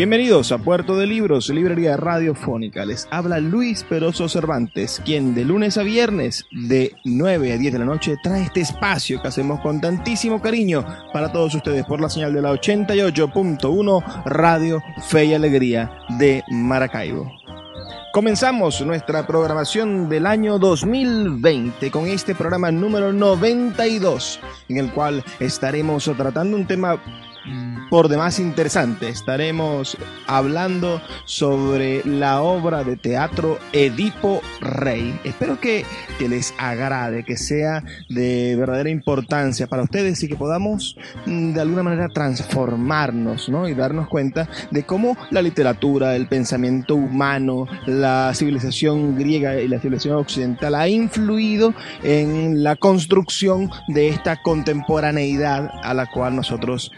Bienvenidos a Puerto de Libros, librería radiofónica. Les habla Luis Peroso Cervantes, quien de lunes a viernes de 9 a 10 de la noche trae este espacio que hacemos con tantísimo cariño para todos ustedes por la señal de la 88.1 Radio Fe y Alegría de Maracaibo. Comenzamos nuestra programación del año 2020 con este programa número 92 en el cual estaremos tratando un tema por demás interesante. Estaremos hablando sobre la obra de teatro Edipo Rey. Espero que, que, les agrade, que sea de verdadera importancia para ustedes y que podamos mm, de alguna manera transformarnos ¿no? y darnos cuenta de cómo la literatura, el pensamiento humano, la civilización griega y la civilización occidental ha influido en la construcción de esta contemporaneidad a la cual nosotros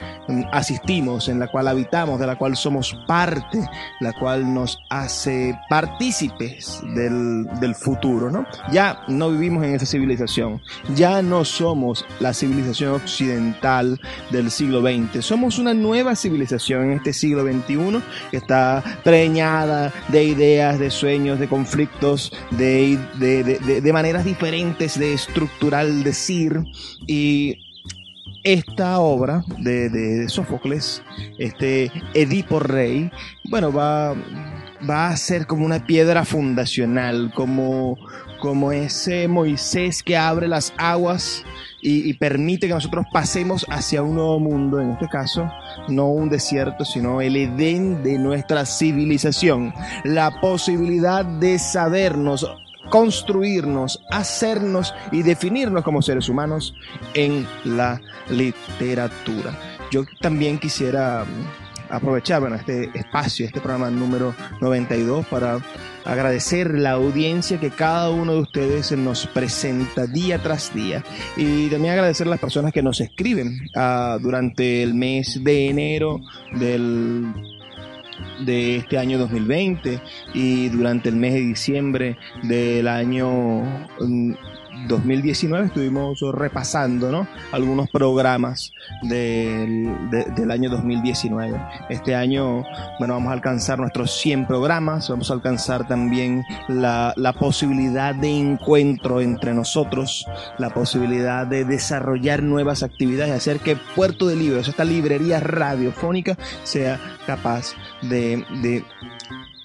asistimos en la cual habitamos, de la cual somos parte, la cual nos hace partícipes del, futuro, ¿no? Ya no vivimos en esa civilización, ya no somos la civilización occidental del siglo XX, somos una nueva civilización en este siglo XXI que está preñada de ideas, de sueños, de conflictos, de, de, de, de maneras diferentes de estructural decir. Y esta obra de, Sófocles, este Edipo Rey, bueno, va, va a ser como una piedra fundacional, como, como ese Moisés que abre las aguas y, y, permite que nosotros pasemos hacia un nuevo mundo, en este caso, no un desierto, sino el Edén de nuestra civilización, la posibilidad de sabernos construirnos, hacernos y definirnos como seres humanos en la literatura. Yo también quisiera mm, aprovechar este espacio, este programa número 92 para agradecer la audiencia que cada uno de ustedes nos presenta día tras día y también agradecer a las personas que nos escriben uh, durante el mes de enero del de este año 2020 y durante el mes de diciembre del año 2019 estuvimos repasando ¿no? algunos programas del, de, del año 2019. Este año, bueno, vamos a alcanzar nuestros 100 programas, vamos a alcanzar también la, la posibilidad de encuentro entre nosotros, la posibilidad de desarrollar nuevas actividades, hacer que Puerto de Libros, esta librería radiofónica, sea capaz de, de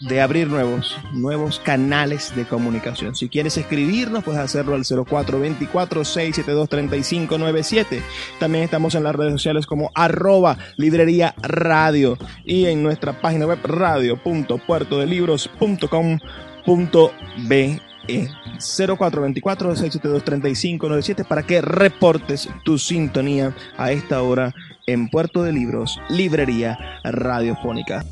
de abrir nuevos, nuevos canales de comunicación. Si quieres escribirnos, puedes hacerlo al 0424-672-3597. También estamos en las redes sociales como arroba librería radio y en nuestra página web radio.puertodelibros.com.be 0424-672-3597 para que reportes tu sintonía a esta hora en Puerto de Libros, Librería Radiofónica.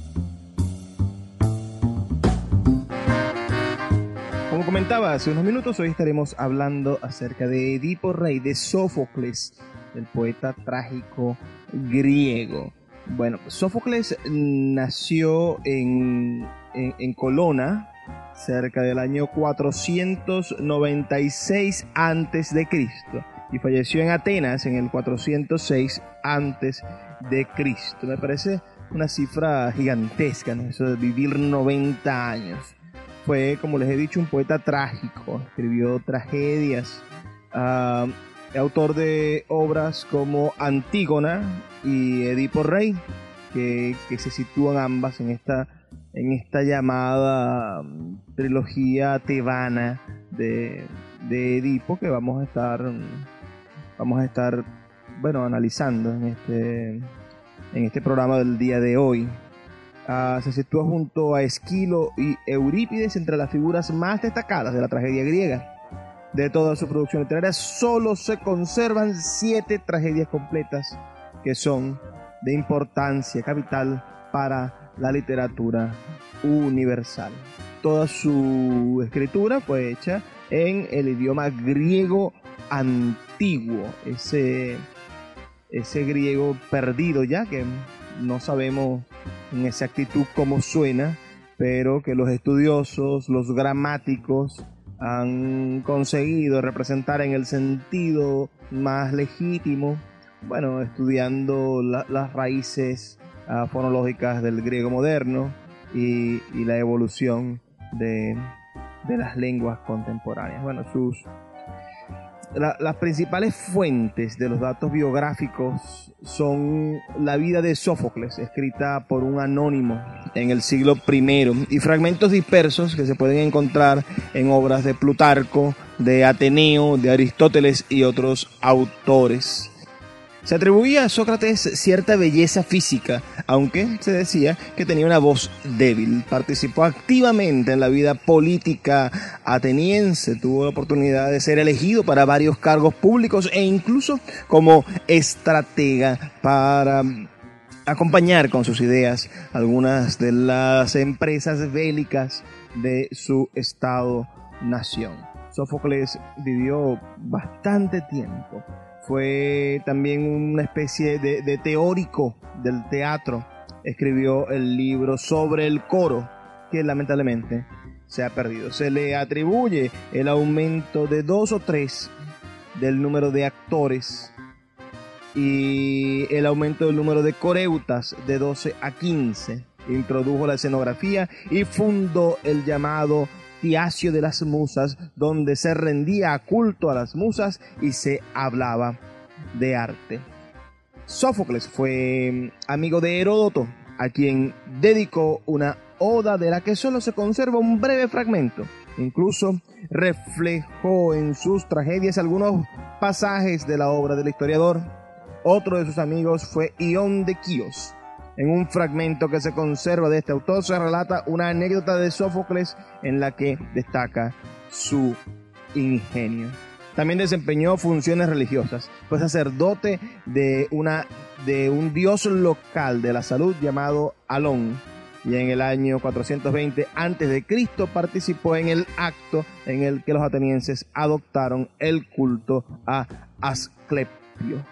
Comentaba hace unos minutos, hoy estaremos hablando acerca de Edipo Rey, de Sófocles, el poeta trágico griego. Bueno, Sófocles nació en, en, Colona, cerca del año 496 antes de Cristo y falleció en Atenas en el 406 antes de Cristo. Me parece una cifra gigantesca, ¿no? eso de vivir 90 años fue, como les he dicho, un poeta trágico. Escribió tragedias. Uh, autor de obras como Antígona y Edipo Rey, que, se sitúan ambas en esta, en esta llamada um, trilogía tebana de, de, Edipo que vamos a estar, vamos a estar bueno, analizando en este, en este programa del día de hoy. Ah, se sitúa junto a Esquilo y Eurípides entre las figuras más destacadas de la tragedia griega. De toda su producción literaria, solo se conservan siete tragedias completas que son de importancia capital para la literatura universal. Toda su escritura fue hecha en el idioma griego antiguo, ese, ese griego perdido ya que no sabemos en exactitud cómo suena, pero que los estudiosos, los gramáticos, han conseguido representar en el sentido más legítimo, bueno, estudiando las raíces uh, fonológicas del griego moderno y, la evolución de, de, las lenguas contemporáneas. Bueno, sus las principales fuentes de los datos biográficos son la vida de Sófocles, escrita por un anónimo en el siglo I, y fragmentos dispersos que se pueden encontrar en obras de Plutarco, de Ateneo, de Aristóteles y otros autores. Se atribuía a Sócrates cierta belleza física, aunque se decía que tenía una voz débil. Participó activamente en la vida política ateniense, tuvo la oportunidad de ser elegido para varios cargos públicos e incluso como estratega para acompañar con sus ideas algunas de las empresas bélicas de su estado-nación. Sófocles vivió bastante tiempo fue también una especie de, teórico del teatro. Escribió el libro sobre el coro, que lamentablemente se ha perdido. Se le atribuye el aumento de dos o tres del número de actores y el aumento del número de coreutas de 12 a 15. Introdujo la escenografía y fundó el llamado Tiacio de las Musas, donde se rendía culto a las musas y se hablaba de arte. Sófocles fue amigo de Heródoto, a quien dedicó una oda de la que solo se conserva un breve fragmento. Incluso reflejó en sus tragedias algunos pasajes de la obra del historiador. Otro de sus amigos fue Ión de Quíos, en un fragmento que se conserva de este autor se relata una anécdota de Sófocles en la que destaca su ingenio. También desempeñó funciones religiosas. Fue sacerdote de, una, de un dios local de la salud llamado Alón. Y en el año 420 a.C. participó en el acto en el que los atenienses adoptaron el culto a Asclepio.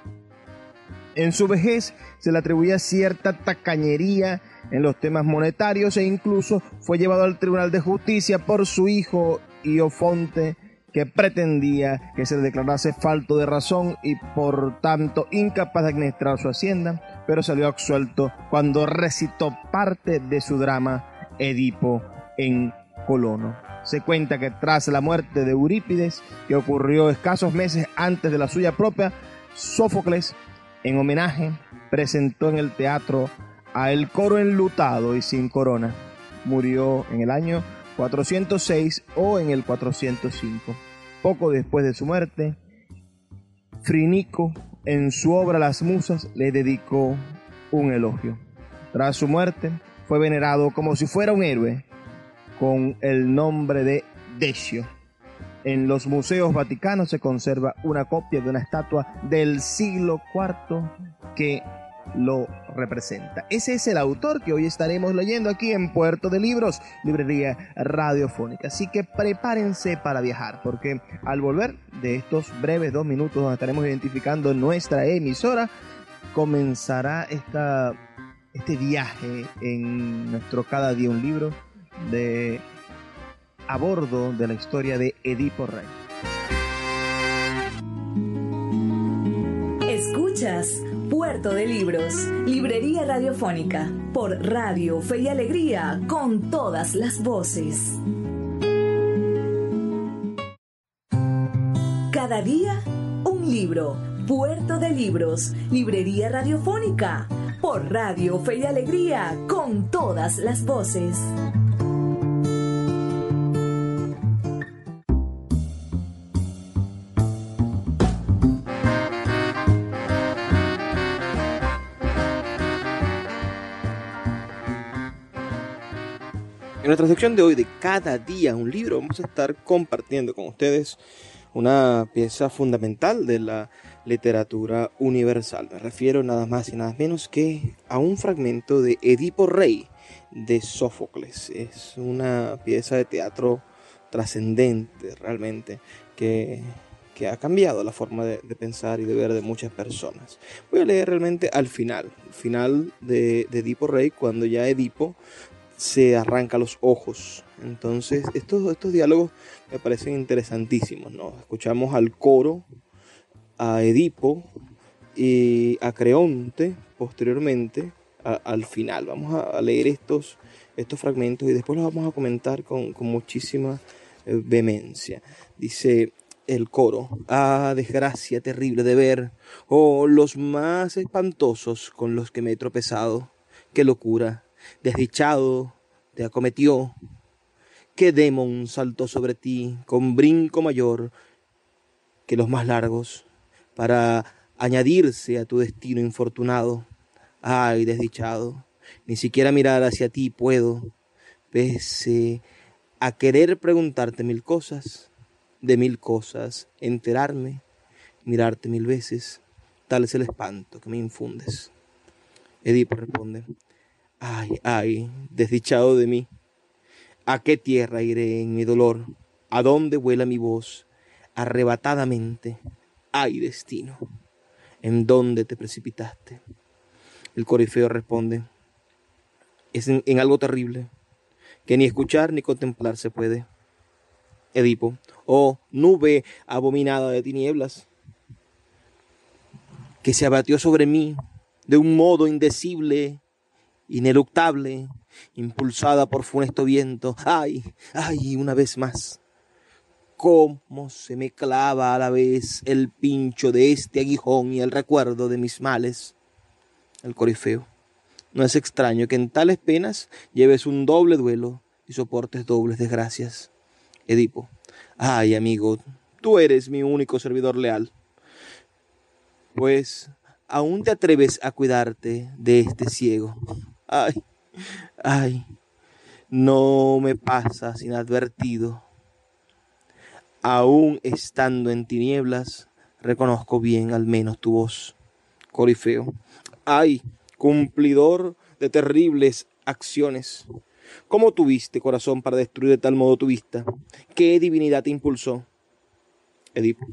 En su vejez se le atribuía cierta tacañería en los temas monetarios e incluso fue llevado al Tribunal de Justicia por su hijo Iofonte que pretendía que se le declarase falto de razón y por tanto incapaz de administrar su hacienda, pero salió absuelto cuando recitó parte de su drama Edipo en Colono. Se cuenta que tras la muerte de Eurípides, que ocurrió escasos meses antes de la suya propia, Sófocles en homenaje, presentó en el teatro a El coro enlutado y sin corona. Murió en el año 406 o en el 405. Poco después de su muerte, Frinico, en su obra Las Musas, le dedicó un elogio. Tras su muerte, fue venerado como si fuera un héroe, con el nombre de Decio en los museos vaticanos se conserva una copia de una estatua del siglo IV que lo representa. Ese es el autor que hoy estaremos leyendo aquí en Puerto de Libros, librería radiofónica. Así que prepárense para viajar, porque al volver de estos breves dos minutos donde estaremos identificando nuestra emisora, comenzará esta, este viaje en nuestro Cada Día un Libro de a bordo de la historia de Edipo Rey. Escuchas Puerto de Libros, Librería Radiofónica, por Radio Fe y Alegría, con todas las voces. Cada día, un libro. Puerto de Libros, Librería Radiofónica, por Radio Fe y Alegría, con todas las voces. Nuestra sección de hoy de cada día un libro vamos a estar compartiendo con ustedes una pieza fundamental de la literatura universal. Me refiero nada más y nada menos que a un fragmento de Edipo Rey de Sófocles. Es una pieza de teatro trascendente realmente que, ha cambiado la forma de, pensar y de ver de muchas personas. Voy a leer realmente al final, final de Edipo Rey, cuando ya Edipo se arranca los ojos. Entonces, estos, estos diálogos me parecen interesantísimos, ¿no? Escuchamos al coro, a Edipo y a Creonte posteriormente al final. Vamos a, leer estos, estos fragmentos y después los vamos a comentar con, con muchísima eh, vehemencia. Dice el coro, ah, desgracia terrible de ver, oh, los más espantosos con los que me he tropezado, qué locura, desdichado, te acometió. ¿Qué demon saltó sobre ti con brinco mayor que los más largos para añadirse a tu destino infortunado? Ay, desdichado, ni siquiera mirar hacia ti puedo, pese a querer preguntarte mil cosas, de mil cosas, enterarme, mirarte mil veces, tal es el espanto que me infundes. Edipo responde, Ay, ay, desdichado de mí. ¿A qué tierra iré en mi dolor? ¿A dónde vuela mi voz? Arrebatadamente. Ay, destino. ¿En dónde te precipitaste? El corifeo responde, es en, en algo terrible, que ni escuchar ni contemplar se puede. Edipo, oh nube abominada de tinieblas, que se abatió sobre mí de un modo indecible ineluctable, impulsada por funesto viento. ¡Ay! ¡Ay! Una vez más. Cómo se me clava a la vez el pincho de este aguijón y el recuerdo de mis males. El corifeo. No es extraño que en tales penas lleves un doble duelo y soportes dobles desgracias. Edipo. Ay, amigo, tú eres mi único servidor leal. Pues aún te atreves a cuidarte de este ciego. Ay, ay, no me pasas inadvertido. Aún estando en tinieblas, reconozco bien al menos tu voz. Corifeo. Ay, cumplidor de terribles acciones. ¿Cómo tuviste corazón para destruir de tal modo tu vista? ¿Qué divinidad te impulsó? Edipo.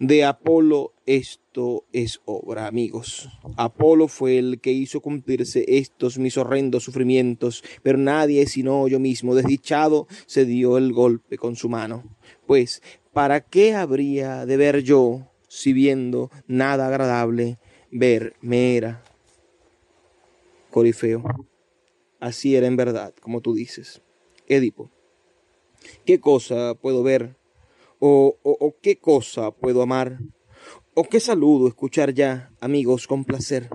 De Apolo esto es obra, amigos. Apolo fue el que hizo cumplirse estos mis horrendos sufrimientos, pero nadie sino yo mismo, desdichado, se dio el golpe con su mano. Pues, ¿para qué habría de ver yo, si viendo nada agradable, ver me era? Corifeo. Así era en verdad, como tú dices. Edipo. ¿Qué cosa puedo ver o, qué cosa puedo amar, o qué saludo escuchar ya, amigos, con placer.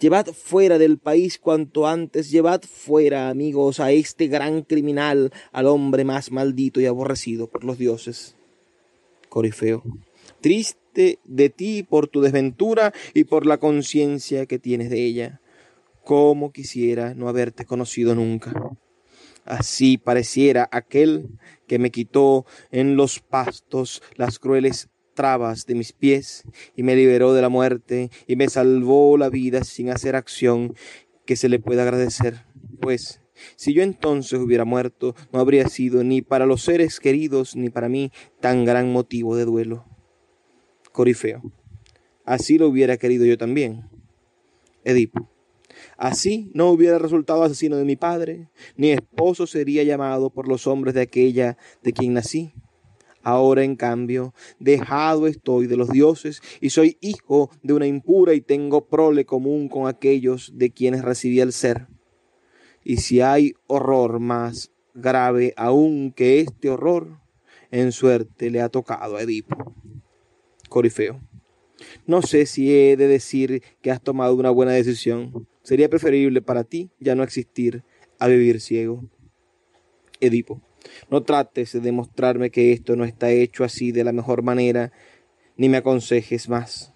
Llevad fuera del país cuanto antes, llevad fuera, amigos, a este gran criminal, al hombre más maldito y aborrecido por los dioses. Corifeo, triste de ti por tu desventura y por la conciencia que tienes de ella. Cómo quisiera no haberte conocido nunca. Así pareciera aquel que me quitó en los pastos las crueles trabas de mis pies y me liberó de la muerte y me salvó la vida sin hacer acción que se le pueda agradecer. Pues si yo entonces hubiera muerto, no habría sido ni para los seres queridos ni para mí tan gran motivo de duelo. Corifeo. Así lo hubiera querido yo también. Edipo. Así no hubiera resultado asesino de mi padre, ni esposo sería llamado por los hombres de aquella de quien nací. Ahora, en cambio, dejado estoy de los dioses y soy hijo de una impura y tengo prole común con aquellos de quienes recibí el ser. Y si hay horror más grave aún que este horror, en suerte le ha tocado a Edipo. Corifeo. No sé si he de decir que has tomado una buena decisión. Sería preferible para ti ya no existir a vivir ciego. Edipo, no trates de demostrarme que esto no está hecho así de la mejor manera, ni me aconsejes más.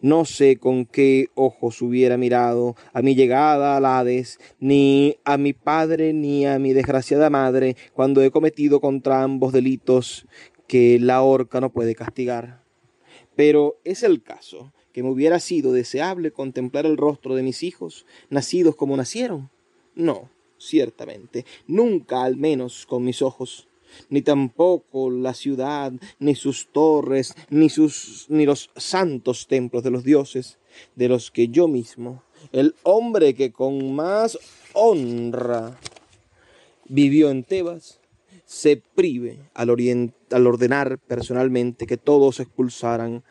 No sé con qué ojos hubiera mirado a mi llegada al Hades, ni a mi padre ni a mi desgraciada madre, cuando he cometido contra ambos delitos que la horca no puede castigar. Pero es el caso que me hubiera sido deseable contemplar el rostro de mis hijos, nacidos como nacieron. No, ciertamente, nunca al menos con mis ojos ni tampoco la ciudad, ni sus torres, ni, sus, ni los santos templos de los dioses, de los que yo mismo, el hombre que con más honra vivió en Tebas, se prive al, al, ordenar personalmente que todos expulsaran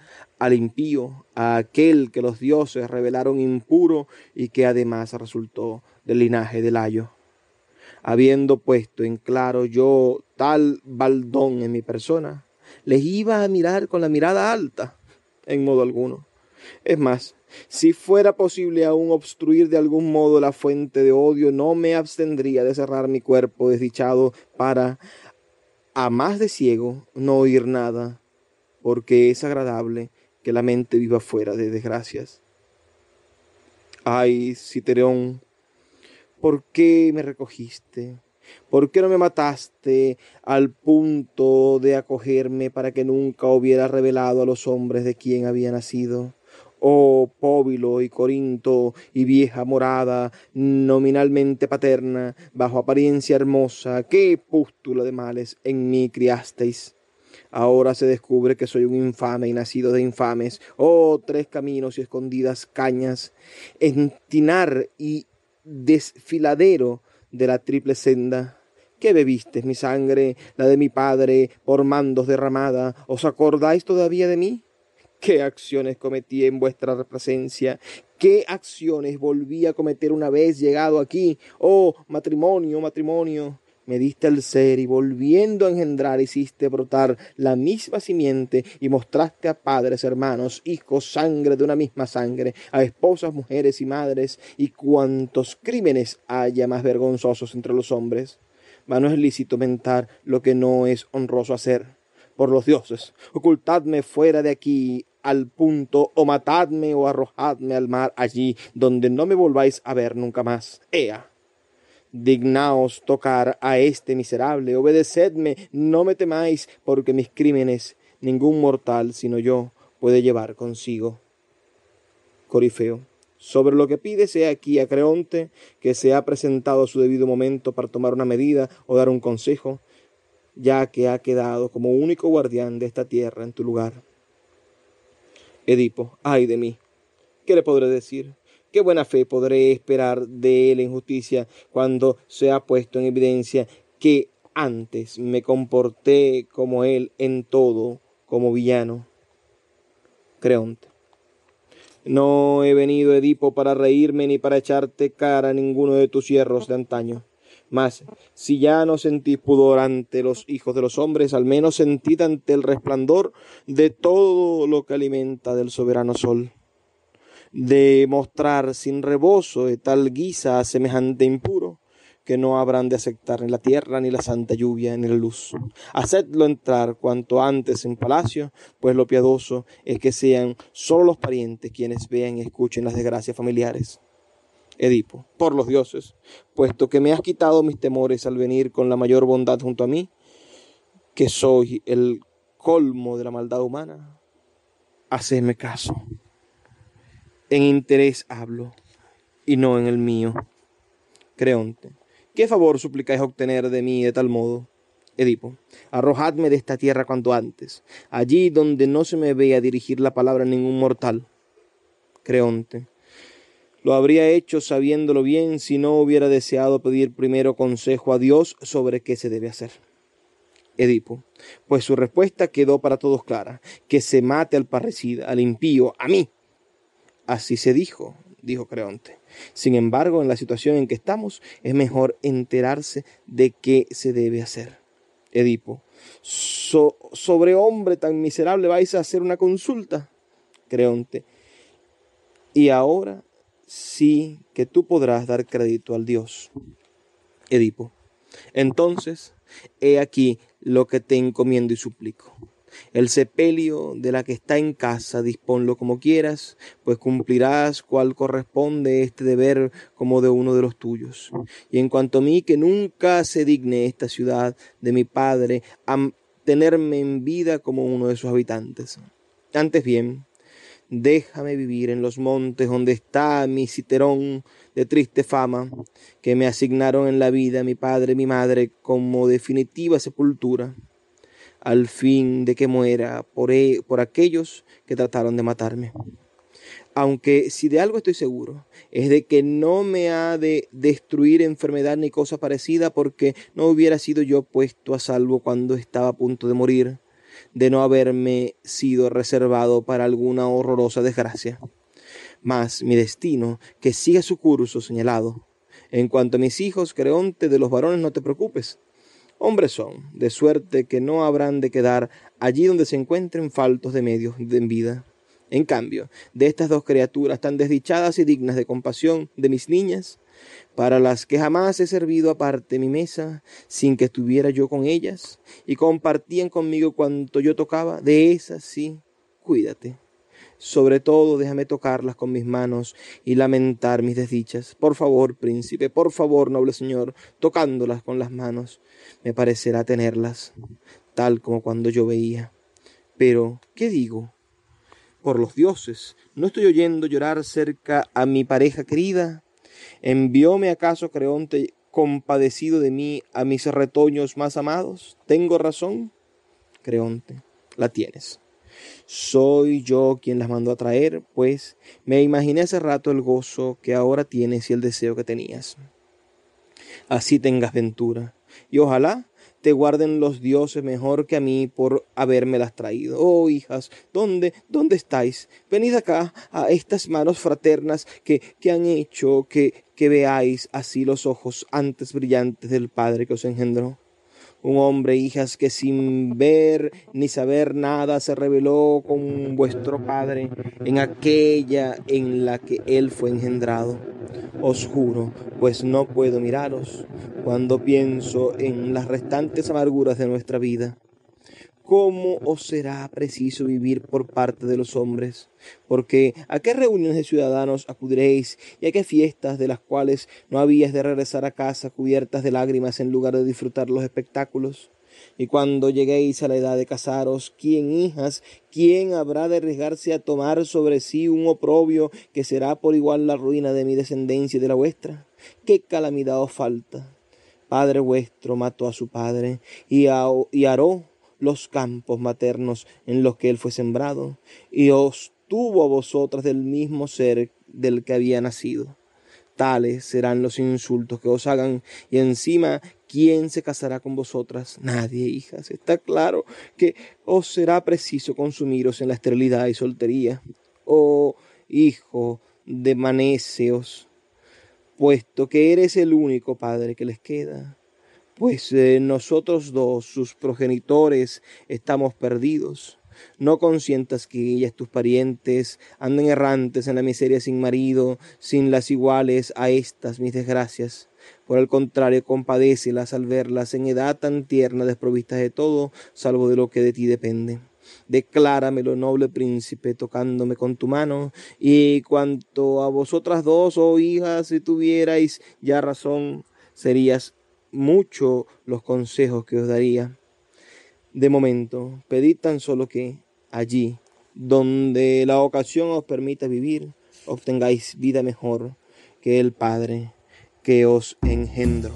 al impío, a aquel que los dioses revelaron impuro y que además resultó del linaje del Ayo habiendo puesto en claro yo tal baldón en mi persona, les iba a mirar con la mirada alta, en modo alguno. Es más, si fuera posible aún obstruir de algún modo la fuente de odio, no me abstendría de cerrar mi cuerpo desdichado para, a más de ciego, no oír nada, porque es agradable que la mente viva fuera de desgracias. Ay, Citereón, ¿por qué me recogiste? ¿Por qué no me mataste al punto de acogerme para que nunca hubiera revelado a los hombres de quién había nacido? Oh Póbilo y Corinto y vieja morada, nominalmente paterna, bajo apariencia hermosa, qué pústula de males en mí criasteis. Ahora se descubre que soy un infame y nacido de infames. Oh, tres caminos y escondidas cañas. Entinar y desfiladero de la triple senda. ¿Qué bebiste mi sangre, la de mi padre, por mandos derramada? ¿Os acordáis todavía de mí? ¿Qué acciones cometí en vuestra presencia? ¿Qué acciones volví a cometer una vez llegado aquí? Oh, matrimonio, matrimonio me diste el ser y volviendo a engendrar hiciste brotar la misma simiente y mostraste a padres, hermanos, hijos, sangre de una misma sangre, a esposas, mujeres y madres, y cuantos crímenes haya más vergonzosos entre los hombres. Mas no es lícito mentar lo que no es honroso hacer. Por los dioses, ocultadme fuera de aquí al punto, o matadme o arrojadme al mar allí, donde no me volváis a ver nunca más. Ea dignaos tocar a este miserable, obedecedme, no me temáis, porque mis crímenes ningún mortal sino yo puede llevar consigo. Corifeo. Sobre lo que pide sea aquí a Creonte, que se ha presentado a su debido momento para tomar una medida o dar un consejo, ya que ha quedado como único guardián de esta tierra en tu lugar. Edipo, ay de mí, ¿qué le podré decir? ¿Qué buena fe podré esperar de él en justicia cuando se ha puesto en evidencia que antes me comporté como él en todo, como villano? Creonte. No he venido, Edipo, para reírme ni para echarte cara a ninguno de tus hierros de antaño. Mas, si ya no sentís pudor ante los hijos de los hombres, al menos sentid ante el resplandor de todo lo que alimenta del soberano sol de mostrar sin rebozo de tal guisa semejante impuro, que no habrán de aceptar ni la tierra, ni la santa lluvia, ni la luz. Hacedlo entrar cuanto antes en palacio, pues lo piadoso es que sean solo los parientes quienes vean y escuchen las desgracias familiares. Edipo, por los dioses, puesto que me has quitado mis temores al venir con la mayor bondad junto a mí, que soy el colmo de la maldad humana, hacedme caso en interés hablo, y no en el mío. Creonte, ¿qué favor suplicáis obtener de mí de tal modo? Edipo, arrojadme de esta tierra cuanto antes, allí donde no se me vea dirigir la palabra ningún mortal. Creonte, lo habría hecho sabiéndolo bien si no hubiera deseado pedir primero consejo a Dios sobre qué se debe hacer. Edipo, pues su respuesta quedó para todos clara, que se mate al parricida, al impío, a mí, Así se dijo, dijo Creonte. Sin embargo, en la situación en que estamos, es mejor enterarse de qué se debe hacer. Edipo, sobre hombre tan miserable vais a hacer una consulta. Creonte, y ahora sí que tú podrás dar crédito al Dios. Edipo, entonces, he aquí lo que te encomiendo y suplico El sepelio de la que está en casa, disponlo como quieras, pues cumplirás cual corresponde este deber como de uno de los tuyos. Y en cuanto a mí, que nunca se digne esta ciudad de mi padre a tenerme en vida como uno de sus habitantes. Antes bien, déjame vivir en los montes donde está mi citerón de triste fama, que me asignaron en la vida mi padre y mi madre como definitiva sepultura al fin de que muera por, e, por aquellos que trataron de matarme. Aunque si de algo estoy seguro, es de que no me ha de destruir enfermedad ni cosa parecida, porque no hubiera sido yo puesto a salvo cuando estaba a punto de morir, de no haberme sido reservado para alguna horrorosa desgracia. Mas mi destino, que siga su curso señalado. En cuanto a mis hijos, Creonte, de los varones no te preocupes, hombres son, de suerte que no habrán de quedar allí donde se encuentren faltos de medios de vida. En cambio, de estas dos criaturas tan desdichadas y dignas de compasión de mis niñas, para las que jamás he servido aparte mi mesa, sin que estuviera yo con ellas, y compartían conmigo cuanto yo tocaba, de esas sí, cuídate. Sobre todo déjame tocarlas con mis manos y lamentar mis desdichas. Por favor, príncipe, por favor, noble señor, tocándolas con las manos, me parecerá tenerlas, tal como cuando yo veía. Pero, ¿qué digo? Por los dioses, ¿no estoy oyendo llorar cerca a mi pareja querida? ¿Envióme acaso Creonte compadecido de mí a mis retoños más amados? ¿Tengo razón? Creonte, la tienes. Soy yo quien las mandó a traer, pues me imaginé hace rato el gozo que ahora tienes y el deseo que tenías. Así tengas ventura, y ojalá te guarden los dioses mejor que a mí por habérmelas traído. Oh, hijas, ¿dónde, dónde estáis? Venid acá a estas manos fraternas que, que han hecho que, que veáis así los ojos antes brillantes del Padre que os engendró un hombre, hijas, que sin ver ni saber nada se reveló con vuestro Padre en aquella en la que Él fue engendrado. Os juro, pues no puedo miraros cuando pienso en las restantes amarguras de nuestra vida cómo os será preciso vivir por parte de los hombres, porque a qué reuniones de ciudadanos acudiréis y a qué fiestas de las cuales no habías de regresar a casa cubiertas de lágrimas en lugar de disfrutar los espectáculos. Y cuando lleguéis a la edad de casaros, ¿quién, hijas, quién habrá de arriesgarse a tomar sobre sí un oprobio que será por igual la ruina de mi descendencia y de la vuestra? ¿Qué calamidad os falta? Padre vuestro mató a su padre y, a, y aró los campos maternos en los que él fue sembrado, y os tuvo a vosotras del mismo ser del que había nacido. Tales serán los insultos que os hagan, y encima, ¿quién se casará con vosotras? Nadie, hijas. Está claro que os será preciso consumiros en la esterilidad y soltería. Oh, hijo de Manéseos, puesto que eres el único padre que les queda, pues eh, nosotros dos, sus progenitores, estamos perdidos. No consientas que ellas, tus parientes, anden errantes en la miseria sin marido, sin las iguales a estas mis desgracias. Por el contrario, compadécelas al verlas en edad tan tierna, desprovistas de todo, salvo de lo que de ti depende. Decláramelo, noble príncipe, tocándome con tu mano, y cuanto a vosotras dos, oh hijas, si tuvierais ya razón, serías mucho los consejos que os daría. De momento, pedid tan solo que allí, donde la ocasión os permita vivir, obtengáis vida mejor que el Padre que os engendró.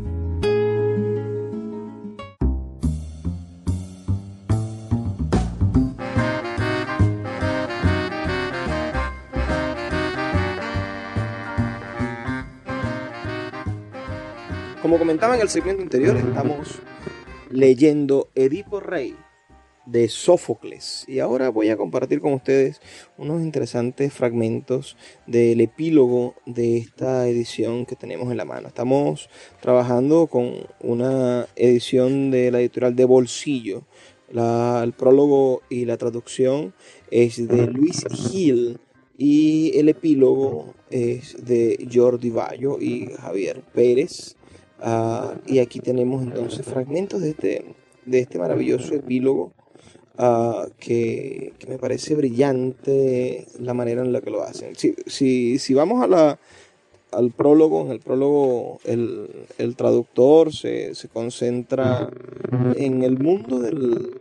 Como comentaba en el segmento anterior, estamos leyendo Edipo Rey de Sófocles. Y ahora voy a compartir con ustedes unos interesantes fragmentos del epílogo de esta edición que tenemos en la mano. Estamos trabajando con una edición de la editorial de Bolsillo. el prólogo y la traducción es de Luis Gil y el epílogo es de Jordi Bayo y Javier Pérez. Ah, y aquí tenemos entonces fragmentos de este, de este maravilloso epílogo Ah, que, me parece brillante la manera en la que lo hacen. Si, si, vamos a la, al prólogo, en el prólogo el, traductor se, concentra en el mundo del,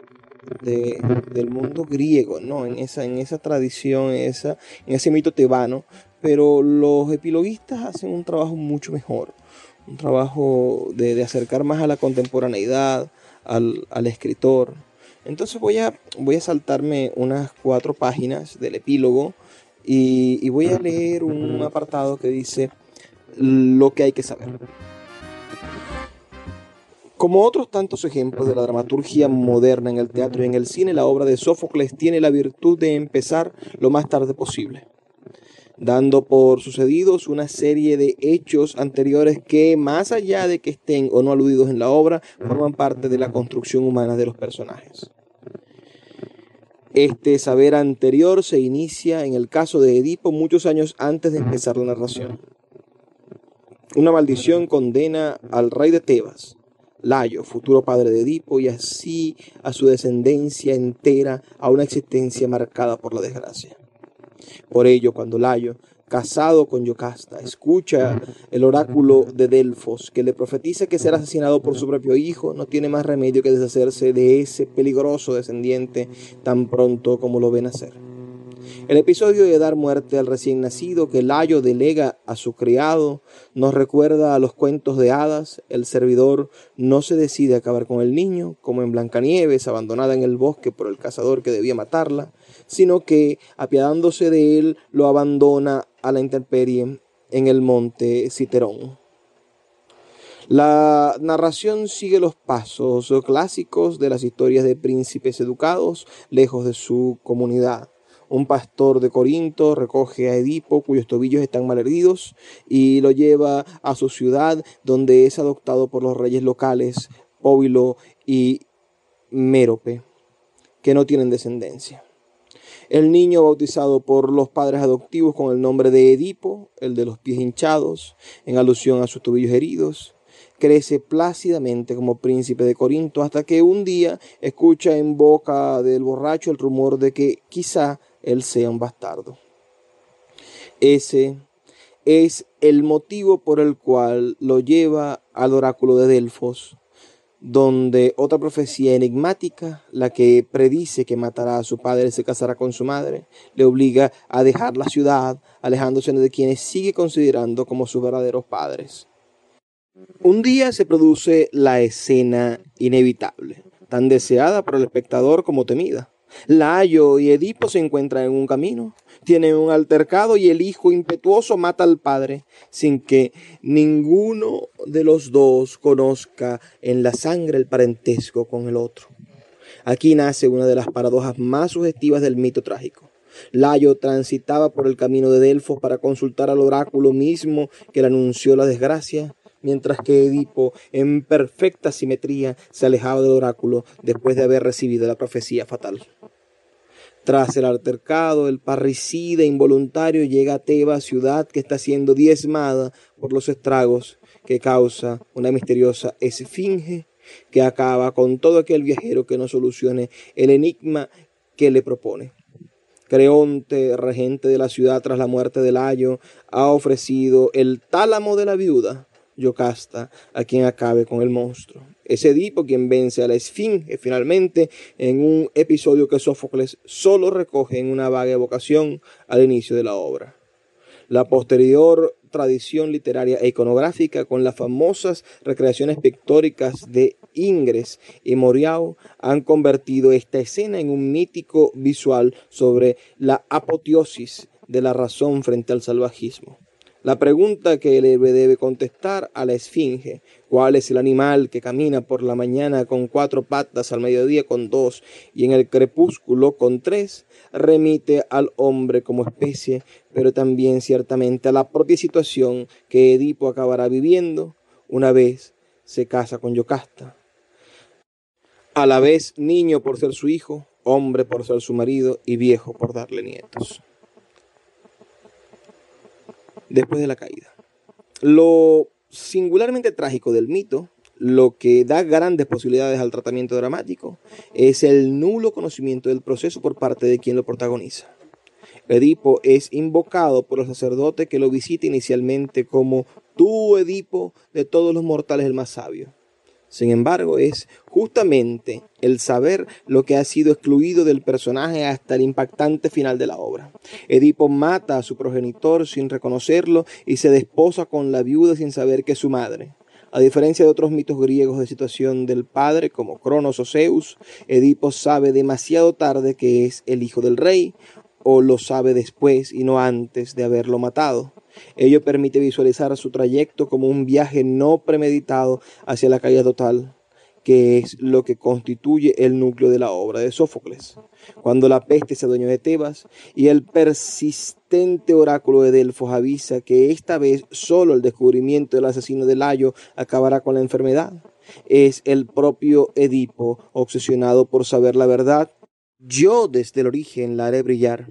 del mundo griego, ¿no? en, esa, en esa tradición, esa, en ese mito tebano, pero los epiloguistas hacen un trabajo mucho mejor, un trabajo de, acercar más a la contemporaneidad, al, escritor. Entonces voy a, voy a saltarme unas cuatro páginas del epílogo y, voy a leer un apartado que dice lo que hay que saber. Como otros tantos ejemplos de la dramaturgia moderna en el teatro y en el cine, la obra de Sófocles tiene la virtud de empezar lo más tarde posible, dando por sucedidos una serie de hechos anteriores que, más allá de que estén o no aludidos en la obra, forman parte de la construcción humana de los personajes. Este saber anterior se inicia en el caso de Edipo muchos años antes de empezar la narración. Una maldición condena al rey de Tebas, Layo, futuro padre de Edipo, y así a su descendencia entera a una existencia marcada por la desgracia. Por ello, cuando Layo casado con Yocasta, escucha el oráculo de Delfos que le profetiza que será asesinado por su propio hijo, no tiene más remedio que deshacerse de ese peligroso descendiente tan pronto como lo ve nacer. El episodio de dar muerte al recién nacido que Layo delega a su criado nos recuerda a los cuentos de hadas. El servidor no se decide a acabar con el niño, como en Blancanieves, abandonada en el bosque por el cazador que debía matarla, sino que, apiadándose de él, lo abandona a la intemperie en el monte Citerón. La narración sigue los pasos clásicos de las historias de príncipes educados lejos de su comunidad. Un pastor de Corinto recoge a Edipo, cuyos tobillos están malheridos, y lo lleva a su ciudad, donde es adoptado por los reyes locales, Póbilo y Mérope, que no tienen descendencia. El niño bautizado por los padres adoptivos con el nombre de Edipo, el de los pies hinchados, en alusión a sus tobillos heridos, crece plácidamente como príncipe de Corinto hasta que un día escucha en boca del borracho el rumor de que quizá él sea un bastardo. Ese es el motivo por el cual lo lleva al oráculo de Delfos, donde otra profecía enigmática, la que predice que matará a su padre y se casará con su madre, le obliga a dejar la ciudad, alejándose de quienes sigue considerando como sus verdaderos padres. Un día se produce la escena inevitable, tan deseada por el espectador como temida. Layo y Edipo se encuentran en un camino, tienen un altercado y el hijo impetuoso mata al padre sin que ninguno de los dos conozca en la sangre el parentesco con el otro. Aquí nace una de las paradojas más sugestivas del mito trágico. Layo transitaba por el camino de Delfos para consultar al oráculo mismo que le anunció la desgracia, mientras que Edipo, en perfecta simetría, se alejaba del oráculo después de haber recibido la profecía fatal. Tras el altercado, el parricida involuntario llega a Tebas, ciudad que está siendo diezmada por los estragos que causa una misteriosa esfinge que acaba con todo aquel viajero que no solucione el enigma que le propone. Creonte, regente de la ciudad tras la muerte de Layo, ha ofrecido el tálamo de la viuda Yocasta a quien acabe con el monstruo. Es Edipo quien vence a la Esfinge finalmente en un episodio que Sófocles solo recoge en una vaga evocación al inicio de la obra. La posterior tradición literaria e iconográfica con las famosas recreaciones pictóricas de Ingres y Moriao han convertido esta escena en un mítico visual sobre la apoteosis de la razón frente al salvajismo. La pregunta que el héroe debe contestar a la esfinge, ¿cuál es el animal que camina por la mañana con cuatro patas, al mediodía con dos y en el crepúsculo con tres? remite al hombre como especie, pero también ciertamente a la propia situación que Edipo acabará viviendo una vez se casa con Yocasta. A la vez niño por ser su hijo, hombre por ser su marido y viejo por darle nietos después de la caída. Lo singularmente trágico del mito, lo que da grandes posibilidades al tratamiento dramático, es el nulo conocimiento del proceso por parte de quien lo protagoniza. Edipo es invocado por el sacerdote que lo visita inicialmente como tú, Edipo, de todos los mortales el más sabio. Sin embargo, es justamente el saber lo que ha sido excluido del personaje hasta el impactante final de la obra. Edipo mata a su progenitor sin reconocerlo y se desposa con la viuda sin saber que es su madre. A diferencia de otros mitos griegos de situación del padre, como Cronos o Zeus, Edipo sabe demasiado tarde que es el hijo del rey, o lo sabe después y no antes de haberlo matado. Ello permite visualizar su trayecto como un viaje no premeditado hacia la caída total, que es lo que constituye el núcleo de la obra de Sófocles. Cuando la peste se adueñó de Tebas y el persistente oráculo de Delfos avisa que esta vez solo el descubrimiento del asesino de Layo acabará con la enfermedad, es el propio Edipo, obsesionado por saber la verdad. Yo desde el origen la haré brillar.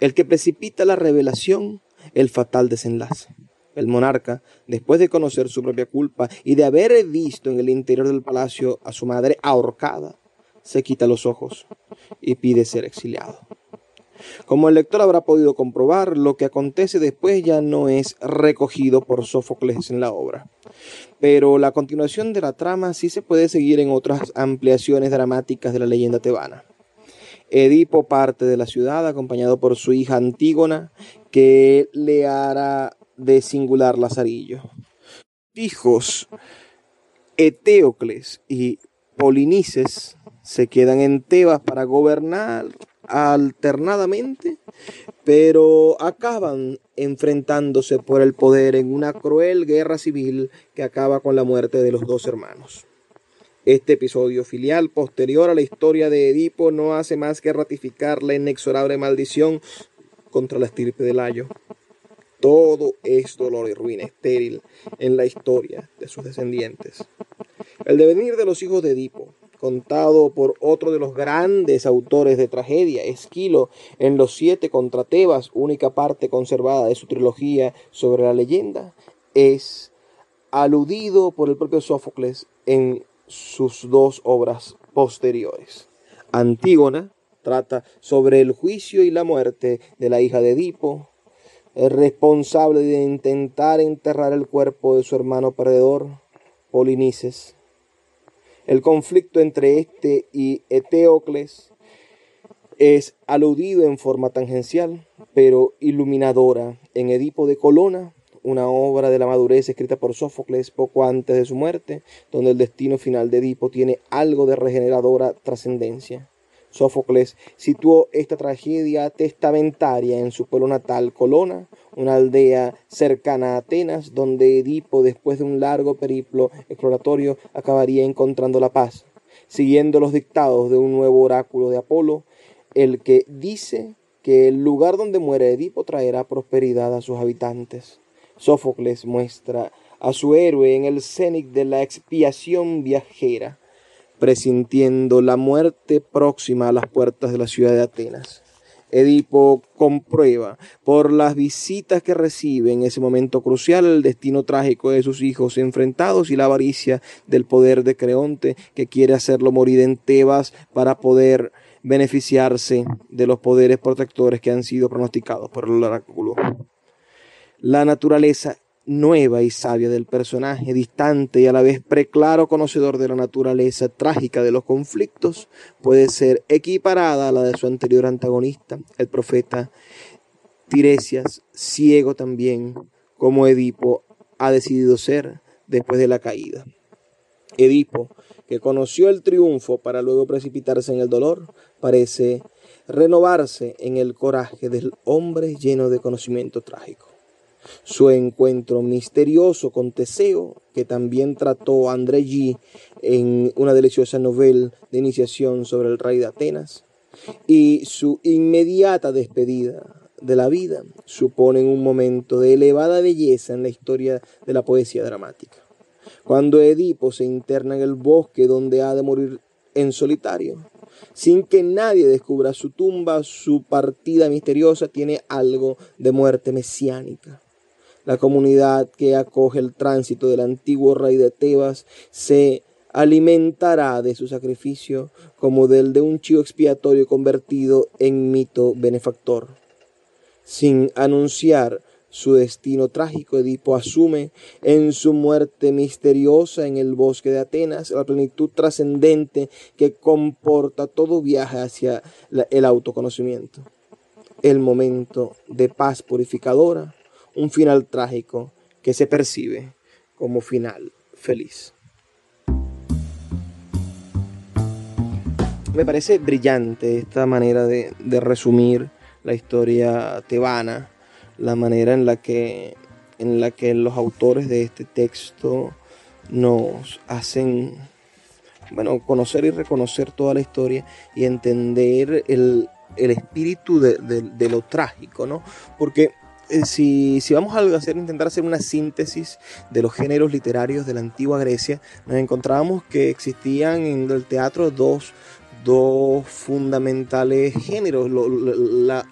El que precipita la revelación el fatal desenlace. El monarca, después de conocer su propia culpa y de haber visto en el interior del palacio a su madre ahorcada, se quita los ojos y pide ser exiliado. Como el lector habrá podido comprobar, lo que acontece después ya no es recogido por Sófocles en la obra. Pero la continuación de la trama sí se puede seguir en otras ampliaciones dramáticas de la leyenda tebana. Edipo parte de la ciudad acompañado por su hija Antígona, que le hará de singular lazarillo. Hijos Eteocles y Polinices se quedan en Tebas para gobernar alternadamente, pero acaban enfrentándose por el poder en una cruel guerra civil que acaba con la muerte de los dos hermanos. Este episodio filial posterior a la historia de Edipo no hace más que ratificar la inexorable maldición contra la estirpe de Layo. Todo es dolor y ruina estéril en la historia de sus descendientes. El devenir de los hijos de Edipo, contado por otro de los grandes autores de tragedia, Esquilo, en Los Siete contra Tebas, única parte conservada de su trilogía sobre la leyenda, es aludido por el propio Sófocles en sus dos obras posteriores. Antígona trata sobre el juicio y la muerte de la hija de Edipo, responsable de intentar enterrar el cuerpo de su hermano perdedor, Polinices. El conflicto entre este y Eteocles es aludido en forma tangencial, pero iluminadora en Edipo de Colona una obra de la madurez escrita por Sófocles poco antes de su muerte, donde el destino final de Edipo tiene algo de regeneradora trascendencia. Sófocles situó esta tragedia testamentaria en su pueblo natal, Colona, una aldea cercana a Atenas, donde Edipo, después de un largo periplo exploratorio, acabaría encontrando la paz, siguiendo los dictados de un nuevo oráculo de Apolo, el que dice que el lugar donde muere Edipo traerá prosperidad a sus habitantes. Sófocles muestra a su héroe en el cénit de la expiación viajera, presintiendo la muerte próxima a las puertas de la ciudad de Atenas. Edipo comprueba por las visitas que recibe en ese momento crucial el destino trágico de sus hijos enfrentados y la avaricia del poder de Creonte que quiere hacerlo morir en Tebas para poder beneficiarse de los poderes protectores que han sido pronosticados por el oráculo. La naturaleza nueva y sabia del personaje, distante y a la vez preclaro conocedor de la naturaleza trágica de los conflictos, puede ser equiparada a la de su anterior antagonista, el profeta Tiresias, ciego también, como Edipo ha decidido ser después de la caída. Edipo, que conoció el triunfo para luego precipitarse en el dolor, parece renovarse en el coraje del hombre lleno de conocimiento trágico. Su encuentro misterioso con Teseo, que también trató André G en una deliciosa novela de iniciación sobre el rey de Atenas, y su inmediata despedida de la vida suponen un momento de elevada belleza en la historia de la poesía dramática. Cuando Edipo se interna en el bosque donde ha de morir en solitario, sin que nadie descubra su tumba, su partida misteriosa tiene algo de muerte mesiánica. La comunidad que acoge el tránsito del antiguo rey de Tebas se alimentará de su sacrificio como del de un chivo expiatorio convertido en mito benefactor. Sin anunciar su destino trágico, Edipo asume en su muerte misteriosa en el bosque de Atenas la plenitud trascendente que comporta todo viaje hacia el autoconocimiento. El momento de paz purificadora, un final trágico que se percibe como final feliz. Me parece brillante esta manera de, de resumir la historia tebana, la manera en la que en la que los autores de este texto nos hacen bueno, conocer y reconocer toda la historia y entender el, espíritu de, lo trágico, ¿no? Porque si, si, vamos a hacer, intentar hacer una síntesis de los géneros literarios de la antigua Grecia, nos encontramos que existían en el teatro dos fundamentales géneros, la,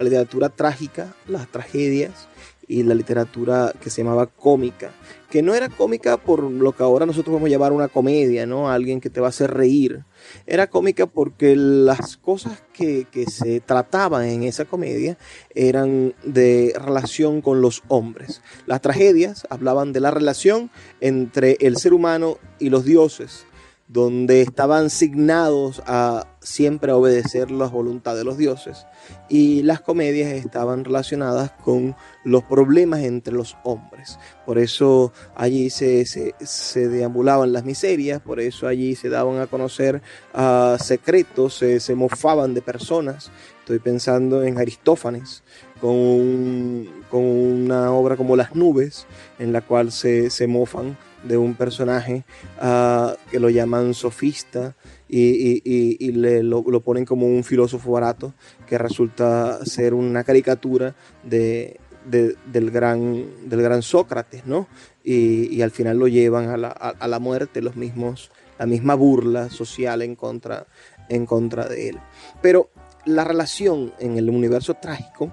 literatura trágica, las tragedias, y la literatura que se llamaba cómica, que no era cómica por lo que ahora nosotros a llamar una comedia, ¿no? Alguien que te va a hacer reír. Era cómica porque las cosas que, que se trataban en esa comedia eran de relación con los hombres. Las tragedias hablaban de la relación entre el ser humano y los dioses donde estaban signados a siempre obedecer las voluntades de los dioses. Y las comedias estaban relacionadas con los problemas entre los hombres. Por eso allí se, se, deambulaban las miserias, por eso allí se daban a conocer uh, secretos, se, se, mofaban de personas. Estoy pensando en Aristófanes, con, con una obra como Las nubes, en la cual se, se mofan de un personaje ah, que lo llaman sofista y, le, lo, ponen como un filósofo barato que resulta ser una caricatura de, del, gran, del gran Sócrates, ¿no? Y, al final lo llevan a la, a la, muerte, los mismos, la misma burla social en contra, en contra de él. Pero la relación en el universo trágico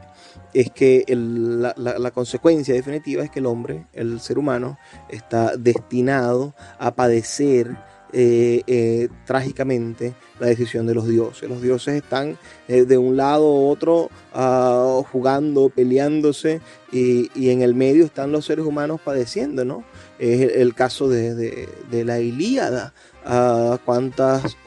es que la, consecuencia definitiva es que el hombre, el ser humano, está destinado a padecer eh, eh, trágicamente la decisión de los dioses. Los dioses están eh, de un lado u otro ah, jugando, peleándose y, en el medio están los seres humanos padeciendo, ¿no? Es el, caso de, la Ilíada. Uh, cuántas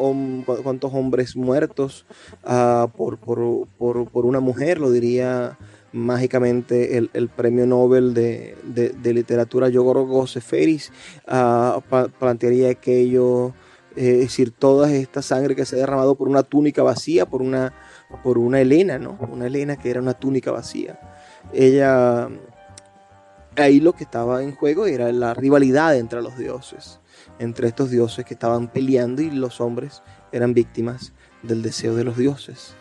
cuántos hombres muertos ah, por, por, por, por, una mujer, lo diría mágicamente el, premio Nobel de, literatura Yogoro Seferis uh, plantearía aquello, eh, es decir, toda esta sangre que se ha derramado por una túnica vacía, por una, por una Helena, ¿no? Una Helena que era una túnica vacía. Ella, ahí lo que estaba en juego era la rivalidad entre los dioses, entre estos dioses que estaban peleando y los hombres eran víctimas del deseo de los dioses.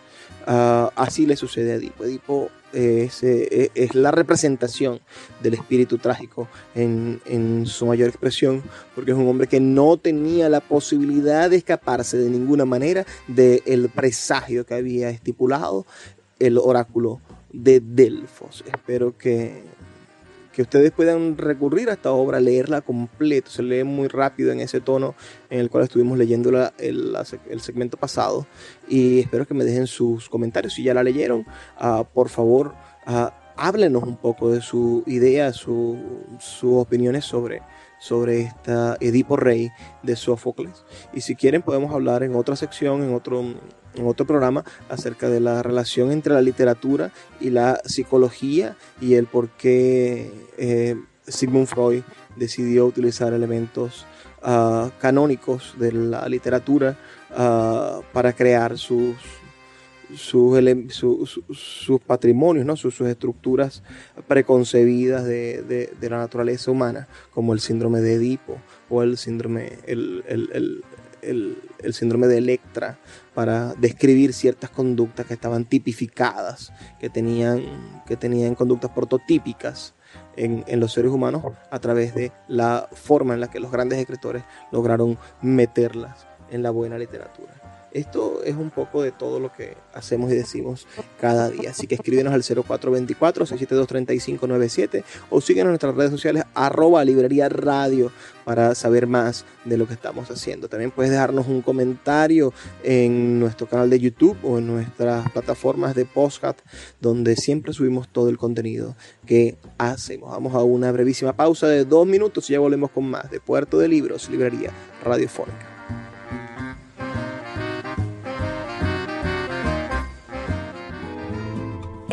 Ah, así le sucede a Edipo. Edipo es, eh, es, la representación del espíritu trágico en, su mayor expresión, porque es un hombre que no tenía la posibilidad de escaparse de ninguna manera del presagio que había estipulado el oráculo de Delfos. Espero que que ustedes puedan recurrir a esta obra, leerla completa, se lee muy rápido en ese tono en el cual estuvimos leyendo el, segmento pasado. Y espero que me dejen sus comentarios. Si ya la leyeron, uh, por favor uh, háblenos un poco de su idea, sus opiniones sobre, sobre esta Edipo Rey de Sófocles. Y si quieren podemos hablar en otra sección, en otro en otro programa acerca de la relación entre la literatura y la psicología y el por qué eh, Sigmund Freud decidió utilizar elementos ah, canónicos de la literatura ah, para crear sus, sus, patrimonios, ¿no? sus, estructuras preconcebidas de, la naturaleza humana, como el síndrome de Edipo o el síndrome, el, síndrome de Electra, para describir ciertas conductas que estaban tipificadas, que tenían, que tenían conductas prototípicas. En, los seres humanos a través de la forma en la que los grandes escritores lograron meterlas en la buena literatura. Esto es un poco de todo lo que hacemos y decimos cada día. Así que escríbenos al 0424-672-3597 o síguenos en nuestras redes sociales arroba librería radio para saber más de lo que estamos haciendo. También puedes dejarnos un comentario en nuestro canal de YouTube o en nuestras plataformas de podcast donde siempre subimos todo el contenido que hacemos. Vamos a una brevísima pausa de dos minutos y ya volvemos con más de Puerto de Libros, Librería Radiofónica.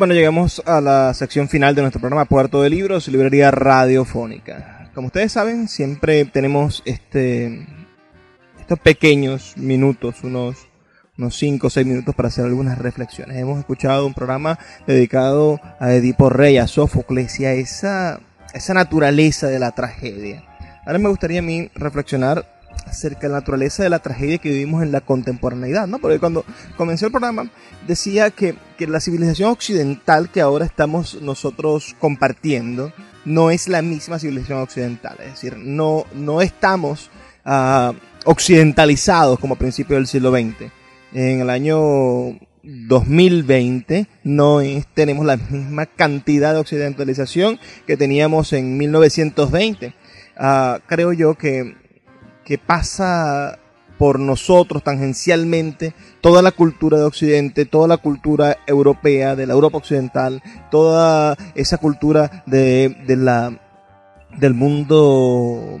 Bueno, llegamos a la sección final de nuestro programa Puerto de Libros, librería radiofónica. Como ustedes saben, siempre tenemos este estos pequeños minutos, unos unos 5 o 6 minutos para hacer algunas reflexiones. Hemos escuchado un programa dedicado a Edipo Rey, a Sófocles y a esa, esa naturaleza de la tragedia. Ahora me gustaría a mí reflexionar acerca de la naturaleza de la tragedia que vivimos en la contemporaneidad, ¿no? Porque cuando comenzó el programa decía que, la civilización occidental que ahora estamos nosotros compartiendo no es la misma civilización occidental, es decir, no, no estamos uh, occidentalizados como a principios del siglo XX. En el año 2020 no tenemos la misma cantidad de occidentalización que teníamos en 1920. Ah, creo yo que que pasa por nosotros tangencialmente toda la cultura de Occidente, toda la cultura europea, de la Europa occidental, toda esa cultura de, la, del mundo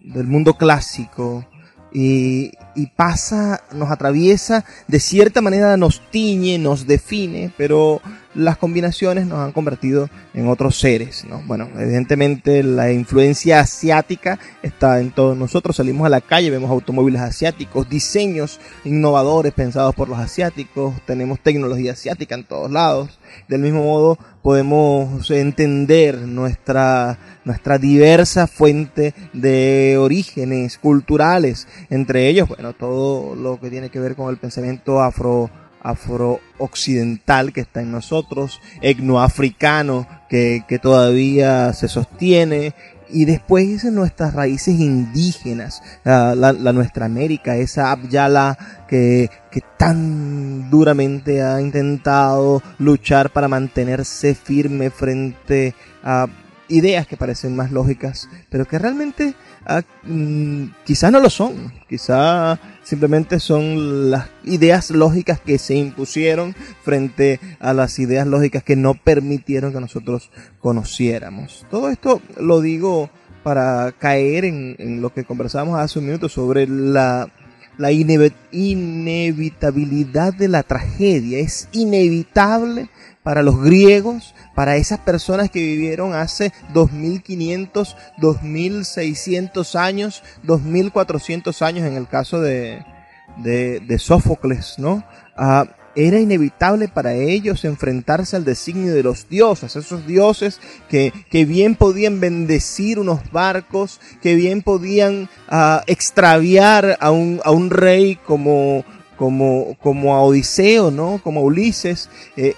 del mundo clásico. Y, y, pasa, nos atraviesa, de cierta manera nos tiñe, nos define, pero las combinaciones nos han convertido en otros seres. ¿no? Bueno, evidentemente la influencia asiática está en todos nosotros. Salimos a la calle, vemos automóviles asiáticos, diseños innovadores pensados por los asiáticos, tenemos tecnología asiática en todos lados. Del mismo modo, podemos entender nuestra, nuestra diversa fuente de orígenes culturales, entre ellos, bueno, todo lo que tiene que ver con el pensamiento afro afro-occidental que está en nosotros, etnoafricano que, que todavía se sostiene, y después nuestras raíces indígenas, la, la, nuestra América, esa Abyala que, que tan duramente ha intentado luchar para mantenerse firme frente a ideas que parecen más lógicas, pero que realmente ah, mm, quizás no lo son, quizá simplemente son las ideas lógicas que se impusieron frente a las ideas lógicas que no permitieron que nosotros conociéramos. Todo esto lo digo para caer en, lo que conversábamos hace un minuto sobre la inevitabilidad de la tragedia. Es inevitable para los griegos, para esas personas que vivieron hace 2500, 2600 años, 2400 años en el caso de, de, Sófocles, ¿no? Ah, era inevitable para ellos enfrentarse al designio de los dioses, esos dioses que, que bien podían bendecir unos barcos, que bien podían ah, extraviar a un, a un rey como, como, como a Odiseo, ¿no? Como a Ulises, eh,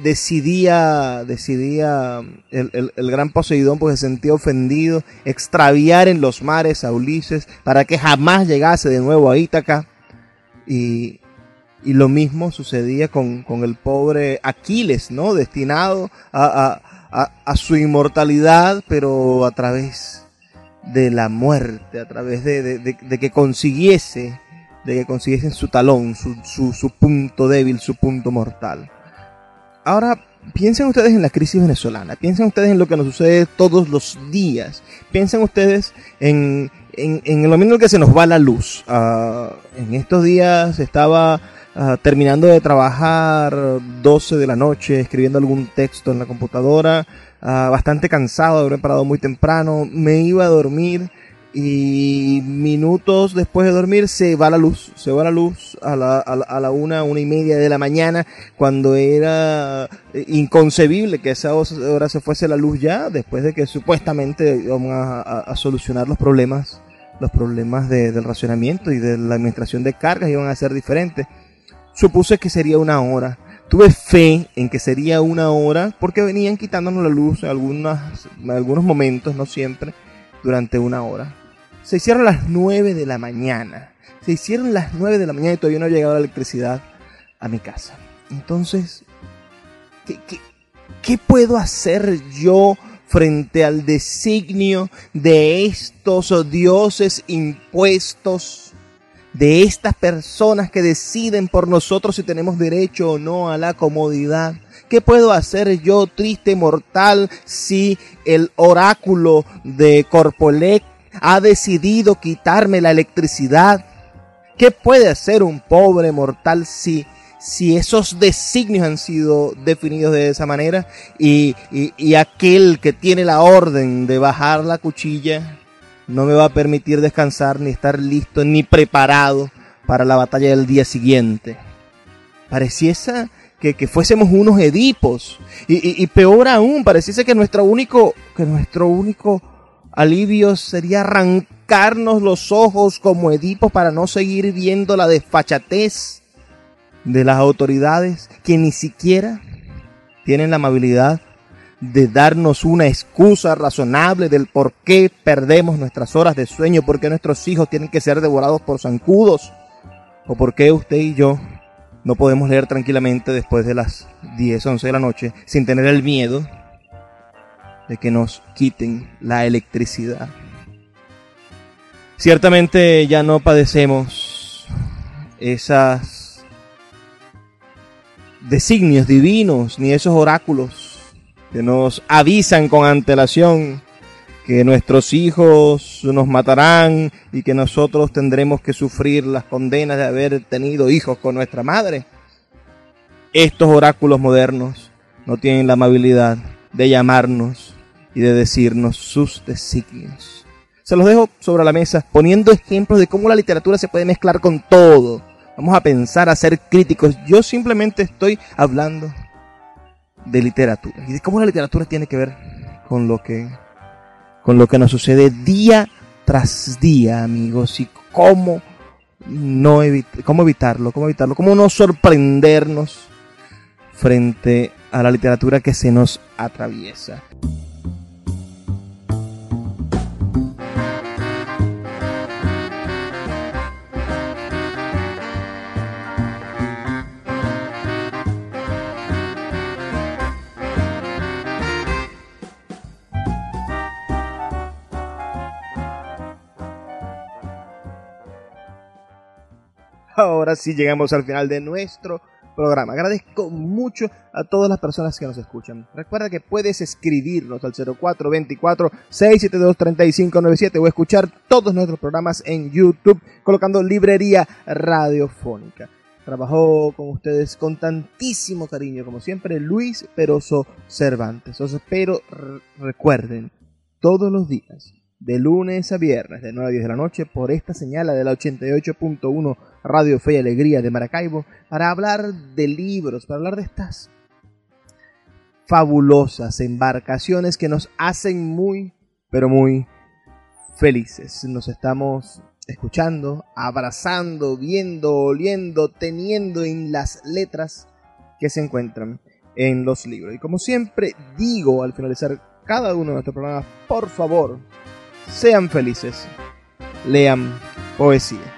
decidía, decidía el, el, gran Poseidón, porque se sentía ofendido, extraviar en los mares a Ulises para que jamás llegase de nuevo a Ítaca. Y, y lo mismo sucedía con, con, el pobre Aquiles, ¿no? Destinado a, a, a, su inmortalidad, pero a través de la muerte, a través de, de que consiguiese de que consiguiesen su talón, su, su, punto débil, su punto mortal. Ahora, piensen ustedes en la crisis venezolana, piensen ustedes en lo que nos sucede todos los días, piensen ustedes en, en, en momento en que se nos va la luz. Uh, en estos días estaba uh, terminando de trabajar 12 de la noche, escribiendo algún texto en la computadora, uh, bastante cansado haber parado muy temprano, me iba a dormir y minutos después de dormir se va la luz, se va la luz a la, a la, a la una, una y media de la mañana, cuando era inconcebible que esa hora se fuese la luz ya, después de que supuestamente íbamos a solucionar los problemas, los problemas de, del racionamiento y de la administración de cargas iban a ser diferentes. Supuse que sería una hora. Tuve fe en que sería una hora porque venían quitándonos la luz en algunas, en algunos momentos, no siempre, durante una hora. Se hicieron las 9 de la mañana. Se hicieron las 9 de la mañana y todavía no ha llegado la electricidad a mi casa. Entonces, ¿qué, puedo hacer yo frente al designio de estos dioses impuestos? De estas personas que deciden por nosotros si tenemos derecho o no a la comodidad. ¿Qué puedo hacer yo, triste mortal, si el oráculo de Corpolec ha decidido quitarme la electricidad. ¿Qué puede hacer un pobre mortal si, si esos designios han sido definidos de esa manera y, y, y, aquel que tiene la orden de bajar la cuchilla no me va a permitir descansar ni estar listo ni preparado para la batalla del día siguiente? Pareciese que, que fuésemos unos edipos y, y, peor aún, pareciese que nuestro único, que nuestro único alivio sería arrancarnos los ojos como Edipo para no seguir viendo la desfachatez de las autoridades que ni siquiera tienen la amabilidad de darnos una excusa razonable del por qué perdemos nuestras horas de sueño, por qué nuestros hijos tienen que ser devorados por zancudos, o por qué usted y yo no podemos leer tranquilamente después de las 10, 11 de la noche sin tener el miedo de que nos quiten la electricidad. Ciertamente ya no padecemos esas designios divinos ni esos oráculos que nos avisan con antelación que nuestros hijos nos matarán y que nosotros tendremos que sufrir las condenas de haber tenido hijos con nuestra madre. Estos oráculos modernos no tienen la amabilidad de llamarnos y de decirnos sus designios. Se los dejo sobre la mesa poniendo ejemplos de cómo la literatura se puede mezclar con todo. Vamos a pensar, a ser críticos. Yo simplemente estoy hablando de literatura y de cómo la literatura tiene que ver con lo que con lo que nos sucede día tras día, amigos, y cómo no evit cómo evitarlo, cómo evitarlo, cómo no sorprendernos frente a la literatura que se nos atraviesa. Ahora sí llegamos al final de nuestro programa. Agradezco mucho a todas las personas que nos escuchan. Recuerda que puedes escribirnos al 0424-672-3597 o escuchar todos nuestros programas en YouTube colocando Librería Radiofónica. Trabajó con ustedes con tantísimo cariño, como siempre, Luis Peroso Cervantes. Os espero, recuerden, todos los días de lunes a viernes de 9 a 10 de la noche por esta señal de la 88.1 Radio Fe y Alegría de Maracaibo para hablar de libros, para hablar de estas fabulosas embarcaciones que nos hacen muy, pero muy felices. Nos estamos escuchando, abrazando, viendo, oliendo, teniendo en las letras que se encuentran en los libros. Y como siempre digo al finalizar cada uno de nuestros programas, por favor, sean felices, lean poesía.